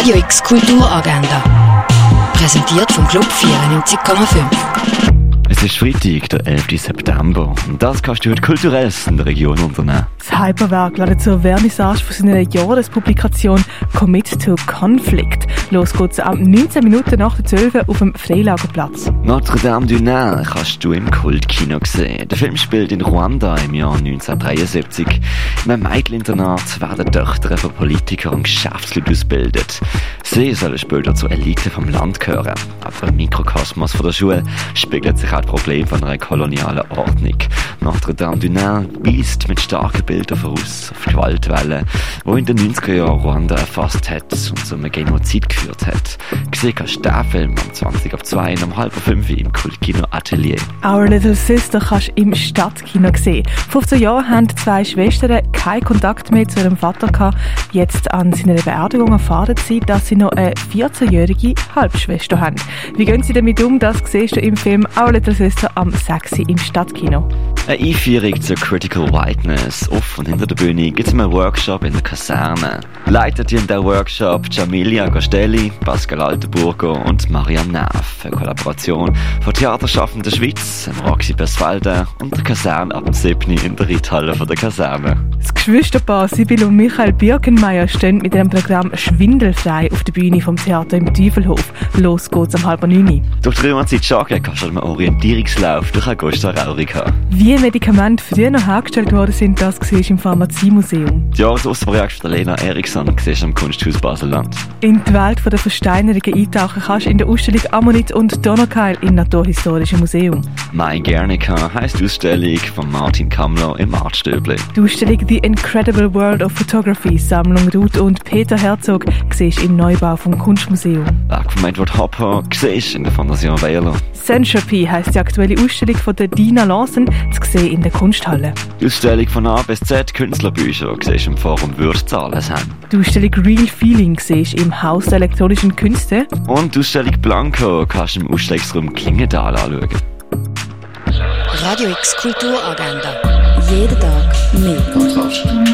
Radio X Kulturagenda. Präsentiert vom Club 94,5. Es ist Freitag, der 11. September. Und das kannst du heute kulturelles in der Region unternehmen. Das Hyperwerk lädt zur Vernissage von seiner Jahrespublikation Commit to Conflict. Los geht's am 19 Minuten nach der 12 auf dem Freilagerplatz. Notre Dame du Nord kannst du im Kultkino sehen. Der Film spielt in Ruanda im Jahr 1973. In einem Mädcheninternat werden Töchter von Politikern und Geschäftsleuten ausgebildet. Sie sollen später zur Elite vom Land gehören. Aber im Mikrokosmos von der Schule spiegelt sich auch das Problem von einer kolonialen Ordnung. Notre Dame du Nord weist mit starken Bildern voraus auf Gewaltwellen, die in den 90er Jahren Ruanda erfasst hat und zu einem Genozid geführt hat. Gesehen kannst du den Film am 20 ab 2 und um halb 5 im Kultkino Atelier. Our Little Sister kannst du im Stadtkino sehen. 15 Jahre haben zwei Schwestern keinen Kontakt mehr zu ihrem Vater gehabt. Jetzt an seiner Beerdigung erfahren sie, dass sie noch eine 14-jährige Halbschwester haben. Wie gehen sie damit um? Das siehst du im Film Our Little Sister am 6 im Stadtkino. Eine Einführung zur Critical Whiteness. Auf und hinter der Bühne gibt es einen Workshop in der Kaserne. Leitet in der Workshop Jamilia Gostelli, Pascal Altenburger und Marianne Neff. Eine Kollaboration von Theaterschaffenden Schweiz, dem Roxy Beswalde und der Kaserne ab dem 7. in der Reithalle von der Kaserne. Das Geschwisterpaar Sibyl und Michael Birkenmeier stehen mit dem Programm Schwindelfrei auf der Bühne vom Theater im Teufelhof. Los geht's am halb neun. Durch die Römerzeit joggen kannst du einen Orientierungslauf durch Augusta Raurica. Wie Medikamente früher noch hergestellt worden sind, das du im Pharmaziemuseum. Die Jahresaußenprojekt von Lena Eriksson siehst du am Kunsthaus Basel-Land. In die Welt der Versteinerungen eintauchen kannst du in der Ausstellung Ammonit und Donaukeil im Naturhistorischen Museum. Mein Guernica heisst die Ausstellung von Martin Kamler im Artstöble. Die Ausstellung The Incredible World of Photography, Sammlung Ruth und Peter Herzog, siehst im Neubau vom Kunstmuseum. Werk von Edward Hopper siehst du in der Fondation Wähler. Centropy heisst die aktuelle Ausstellung von der Dina Lawson, zu sehen in der Kunsthalle. Die Ausstellung von A bis Z Künstlerbücher siehst du im Forum Würzahlenheim. Die Ausstellung Real Feeling siehst du im Haus der elektronischen Künste. Und die Ausstellung Blanco kannst du im Ausstellungsraum Klingenthal anschauen. Radio X Kulturagenda. Jeden Tag mehr.